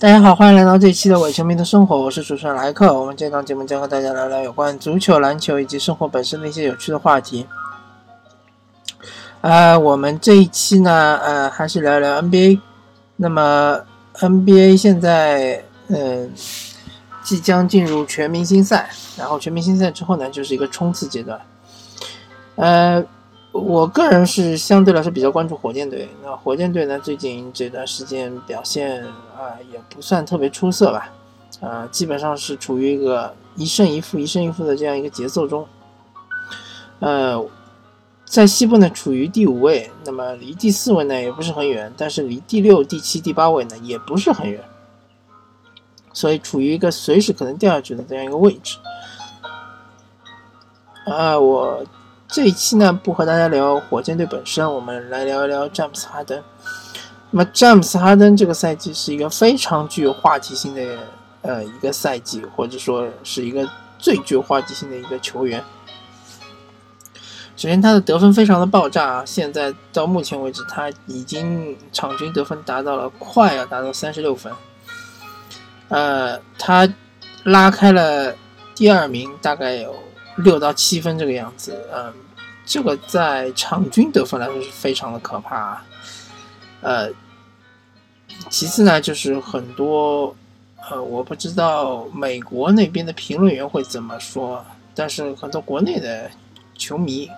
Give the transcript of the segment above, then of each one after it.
大家好，欢迎来到这一期的伪球迷的生活，我是主持人莱克。我们这档节目将和大家聊聊有关足球、篮球以及生活本身的一些有趣的话题。呃，我们这一期呢，呃，还是聊聊 NBA。那么 NBA 现在，嗯，即将进入全明星赛，然后全明星赛之后呢，就是一个冲刺阶段。呃。我个人是相对来说比较关注火箭队。那火箭队呢，最近这段时间表现啊，也不算特别出色吧，啊，基本上是处于一个一胜一负、一胜一负的这样一个节奏中。呃，在西部呢，处于第五位，那么离第四位呢也不是很远，但是离第六、第七、第八位呢也不是很远，所以处于一个随时可能掉下去的这样一个位置。啊，我。这一期呢，不和大家聊火箭队本身，我们来聊一聊詹姆斯哈登。那么，詹姆斯哈登这个赛季是一个非常具有话题性的呃一个赛季，或者说是一个最具有话题性的一个球员。首先，他的得分非常的爆炸啊！现在到目前为止，他已经场均得分达到了快要达到三十六分。呃，他拉开了第二名，大概有。六到七分这个样子，嗯，这个在场均得分来说是非常的可怕。呃，其次呢，就是很多，呃，我不知道美国那边的评论员会怎么说，但是很多国内的球迷，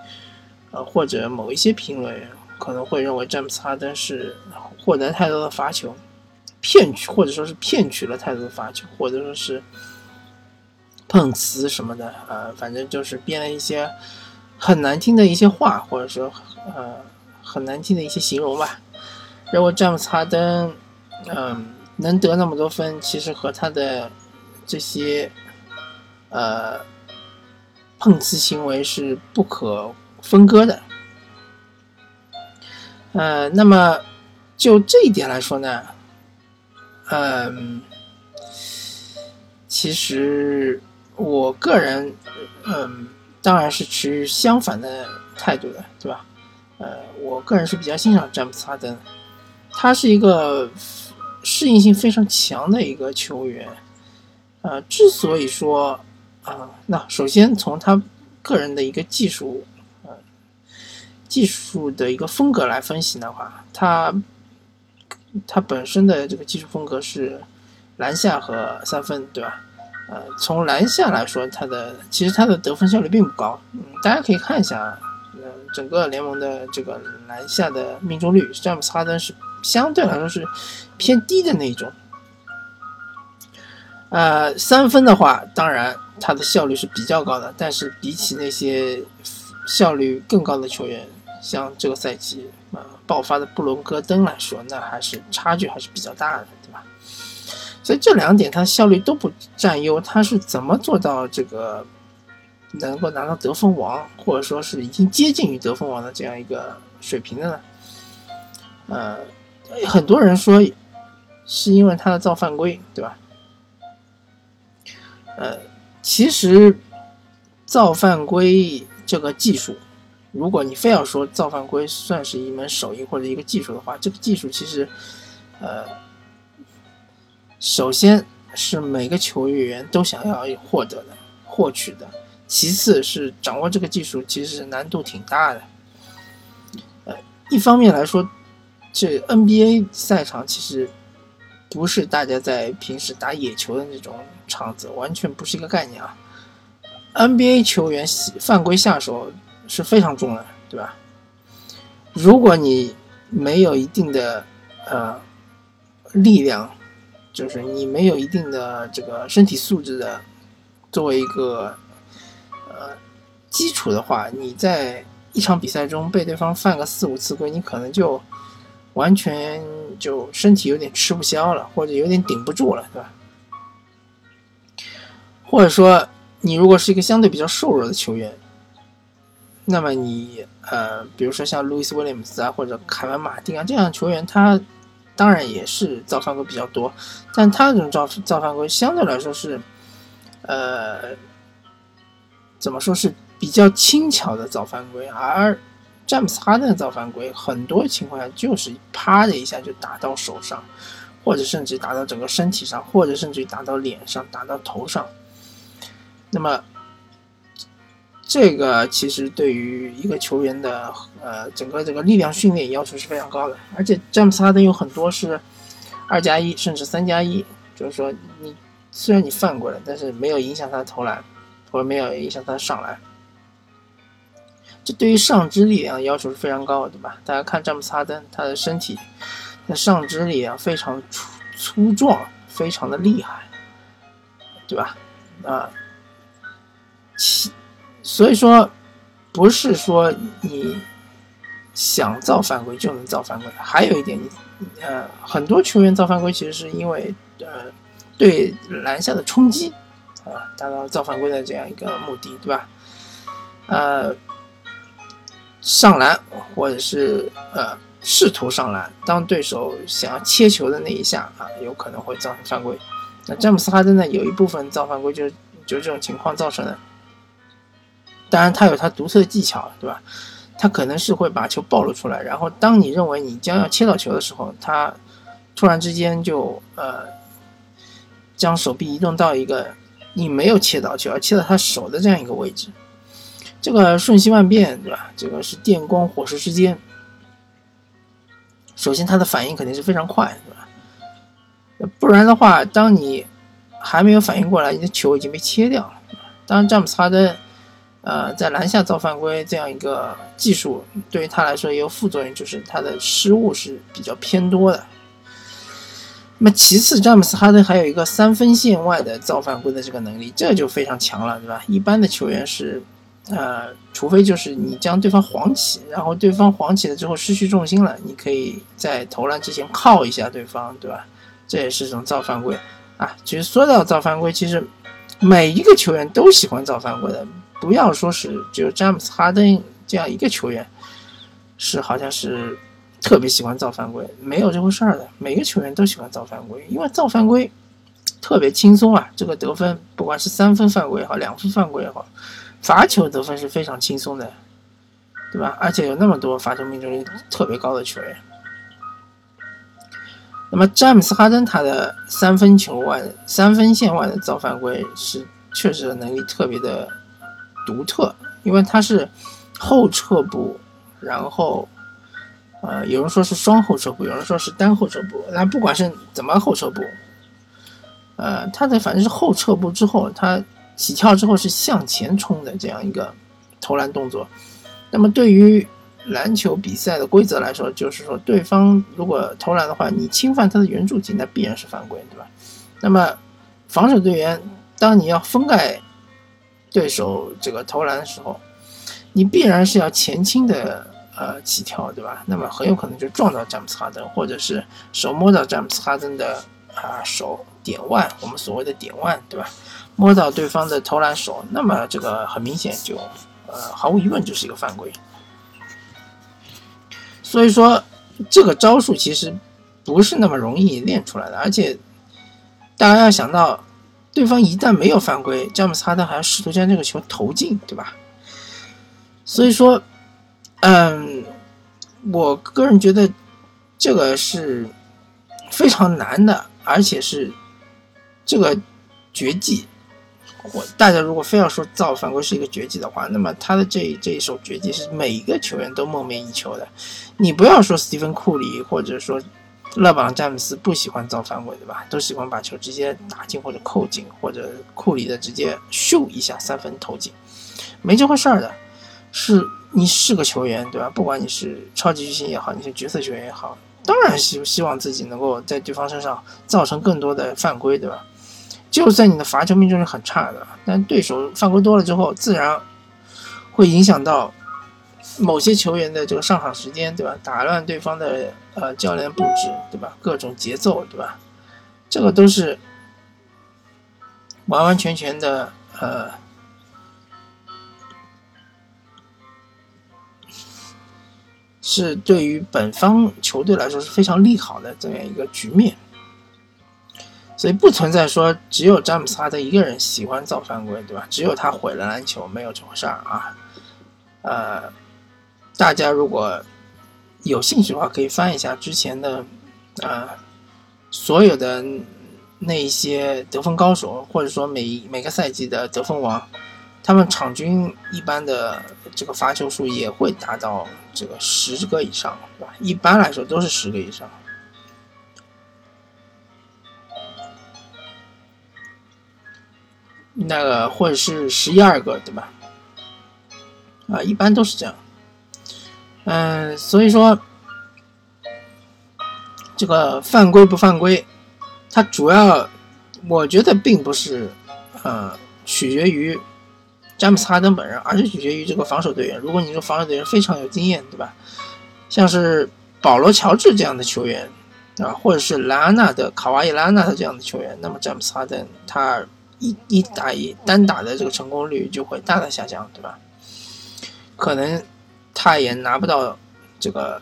呃，或者某一些评论员可能会认为詹姆斯哈登是获得太多的罚球，骗取或者说是骗取了太多的罚球，或者说是。碰瓷什么的，呃，反正就是编了一些很难听的一些话，或者说呃很难听的一些形容吧。认为詹姆斯哈登，嗯，能得那么多分，其实和他的这些呃碰瓷行为是不可分割的。呃，那么就这一点来说呢，嗯，其实。我个人，嗯，当然是持相反的态度的，对吧？呃，我个人是比较欣赏詹姆斯哈登，他是一个适应性非常强的一个球员。呃，之所以说，啊，那首先从他个人的一个技术，呃，技术的一个风格来分析的话，他他本身的这个技术风格是篮下和三分，对吧？呃，从篮下来说，他的其实他的得分效率并不高。嗯，大家可以看一下，呃，整个联盟的这个篮下的命中率，詹姆斯哈登是相对来说是偏低的那一种。呃，三分的话，当然他的效率是比较高的，但是比起那些效率更高的球员，像这个赛季啊爆发的布伦戈登来说，那还是差距还是比较大的，对吧？所以这两点它效率都不占优，他是怎么做到这个能够拿到得分王，或者说是已经接近于得分王的这样一个水平的呢？呃，很多人说是因为他的造犯规，对吧？呃，其实造犯规这个技术，如果你非要说造犯规算是一门手艺或者一个技术的话，这个技术其实，呃。首先是每个球员都想要获得的、获取的，其次是掌握这个技术其实难度挺大的。呃，一方面来说，这 NBA 赛场其实不是大家在平时打野球的那种场子，完全不是一个概念啊。NBA 球员犯规下手是非常重的，对吧？如果你没有一定的呃力量，就是你没有一定的这个身体素质的，作为一个呃基础的话，你在一场比赛中被对方犯个四五次规，你可能就完全就身体有点吃不消了，或者有点顶不住了，对吧？或者说，你如果是一个相对比较瘦弱的球员，那么你呃，比如说像路易斯威廉姆斯啊，或者凯文马丁啊这样的球员，他。当然也是造犯规比较多，但他这种造造犯规相对来说是，呃，怎么说是比较轻巧的造犯规，而詹姆斯哈登的造犯规很多情况下就是啪的一下就打到手上，或者甚至打到整个身体上，或者甚至于打到脸上、打到头上。那么，这个其实对于一个球员的呃整个这个力量训练要求是非常高的。而且詹姆斯哈登有很多是二加一甚至三加一，就是说你虽然你犯过了，但是没有影响他投篮，或者没有影响他上篮。这对于上肢力量要求是非常高的，对吧？大家看詹姆斯哈登，他的身体。他上肢力量非常粗粗壮，非常的厉害，对吧？啊，其所以说不是说你想造犯规就能造犯规。还有一点，你呃，很多球员造犯规其实是因为呃对篮下的冲击啊，达到造犯规的这样一个目的，对吧？呃，上篮或者是呃。试图上篮，当对手想要切球的那一下啊，有可能会造成犯规。那詹姆斯哈登呢？有一部分造犯规就就这种情况造成的。当然，他有他独特的技巧，对吧？他可能是会把球暴露出来，然后当你认为你将要切到球的时候，他突然之间就呃将手臂移动到一个你没有切到球，要切到他手的这样一个位置。这个瞬息万变，对吧？这个是电光火石之间。首先，他的反应肯定是非常快，对吧？不然的话，当你还没有反应过来，你的球已经被切掉了。当，詹姆斯哈登，呃，在篮下造犯规这样一个技术，对于他来说也有副作用，就是他的失误是比较偏多的。那么，其次，詹姆斯哈登还有一个三分线外的造犯规的这个能力，这就非常强了，对吧？一般的球员是。呃，除非就是你将对方晃起，然后对方晃起了之后失去重心了，你可以在投篮之前靠一下对方，对吧？这也是一种造犯规啊。其实说到造犯规，其实每一个球员都喜欢造犯规的，不要说是只有詹姆斯哈登这样一个球员是好像是特别喜欢造犯规，没有这回事儿的。每个球员都喜欢造犯规，因为造犯规特别轻松啊。这个得分，不管是三分犯规也好，两分犯规也好。罚球得分是非常轻松的，对吧？而且有那么多罚球命中率特别高的球员。那么詹姆斯哈登他的三分球外、三分线外的造犯规是确实能力特别的独特，因为他是后撤步，然后呃，有人说是双后撤步，有人说是单后撤步。那不管是怎么后撤步，呃，他的反正是后撤步之后他。起跳之后是向前冲的这样一个投篮动作，那么对于篮球比赛的规则来说，就是说对方如果投篮的话，你侵犯他的圆柱体，那必然是犯规，对吧？那么防守队员当你要封盖对手这个投篮的时候，你必然是要前倾的呃起跳，对吧？那么很有可能就撞到詹姆斯哈登，或者是手摸到詹姆斯哈登的啊手点腕，我们所谓的点腕，对吧？摸到对方的投篮手，那么这个很明显就，呃，毫无疑问就是一个犯规。所以说，这个招数其实不是那么容易练出来的，而且大家要想到，对方一旦没有犯规，詹姆斯哈登还要试图将这个球投进，对吧？所以说，嗯，我个人觉得这个是非常难的，而且是这个绝技。我大家如果非要说造犯规是一个绝技的话，那么他的这这一手绝技是每一个球员都梦寐以求的。你不要说斯蒂芬库里或者说勒布朗詹姆斯不喜欢造犯规，对吧？都喜欢把球直接打进或者扣进，或者库里的直接咻一下三分投进，没这回事儿的。是你是个球员，对吧？不管你是超级巨星也好，你是角色球员也好，当然希希望自己能够在对方身上造成更多的犯规，对吧？就算你的罚球命中率很差的，但对手犯规多了之后，自然会影响到某些球员的这个上场时间，对吧？打乱对方的呃教练布置，对吧？各种节奏，对吧？这个都是完完全全的呃，是对于本方球队来说是非常利好的这样一个局面。所以不存在说只有詹姆斯哈登一个人喜欢造犯规，对吧？只有他毁了篮球，没有这回事儿啊。呃，大家如果有兴趣的话，可以翻一下之前的呃所有的那一些得分高手，或者说每每个赛季的得分王，他们场均一般的这个罚球数也会达到这个十个以上，对吧？一般来说都是十个以上。那个或者是十一二个，对吧？啊，一般都是这样。嗯，所以说这个犯规不犯规，它主要我觉得并不是呃取决于詹姆斯哈登本人，而是取决于这个防守队员。如果你这个防守队员非常有经验，对吧？像是保罗乔治这样的球员啊，或者是莱昂纳德、卡瓦伊莱昂纳德这样的球员，那么詹姆斯哈登他。一一打一单打的这个成功率就会大大下降，对吧？可能他也拿不到这个，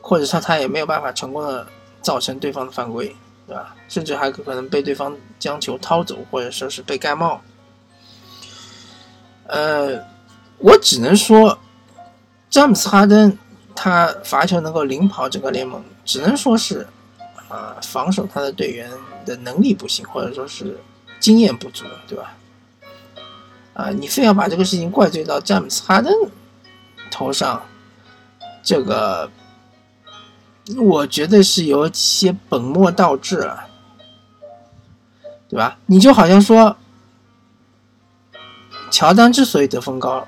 或者说他也没有办法成功的造成对方的犯规，对吧？甚至还可能被对方将球掏走，或者说是被盖帽。呃，我只能说，詹姆斯哈登他罚球能够领跑整个联盟，只能说是啊，防守他的队员的能力不行，或者说是。经验不足，对吧？啊，你非要把这个事情怪罪到詹姆斯哈登头上，这个我觉得是有些本末倒置了，对吧？你就好像说，乔丹之所以得分高，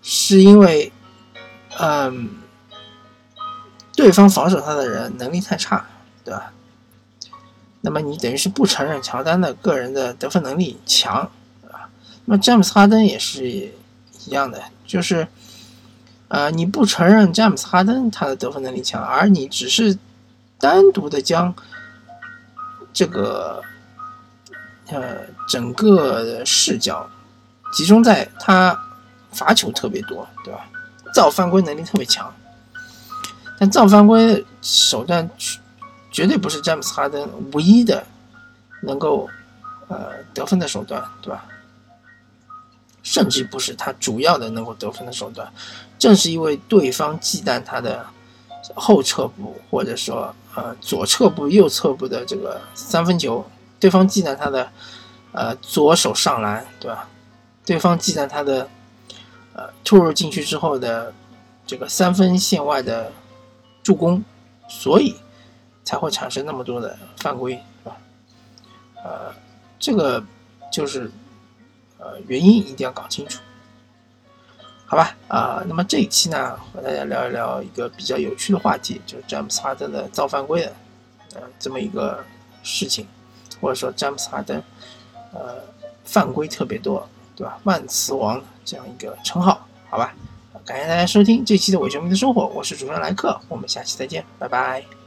是因为，嗯，对方防守他的人能力太差，对吧？那么你等于是不承认乔丹的个人的得分能力强，啊？那么詹姆斯哈登也是一样的，就是，呃，你不承认詹姆斯哈登他的得分能力强，而你只是单独的将这个呃整个的视角集中在他罚球特别多，对吧？造犯规能力特别强，但造犯规手段。绝对不是詹姆斯哈登唯一的能够呃得分的手段，对吧？甚至不是他主要的能够得分的手段。正是因为对方忌惮他的后撤步，或者说呃左侧步、右侧步的这个三分球，对方忌惮他的呃左手上篮，对吧？对方忌惮他的呃突入禁区之后的这个三分线外的助攻，所以。才会产生那么多的犯规，是吧？呃，这个就是呃原因一定要搞清楚，好吧？啊，那么这一期呢，和大家聊一聊一个比较有趣的话题，就是詹姆斯哈登的造犯规的呃这么一个事情，或者说詹姆斯哈登呃犯规特别多，对吧？万磁王这样一个称号，好吧？感谢大家收听这期的伪球迷的生活，我是主持人莱克，我们下期再见，拜拜。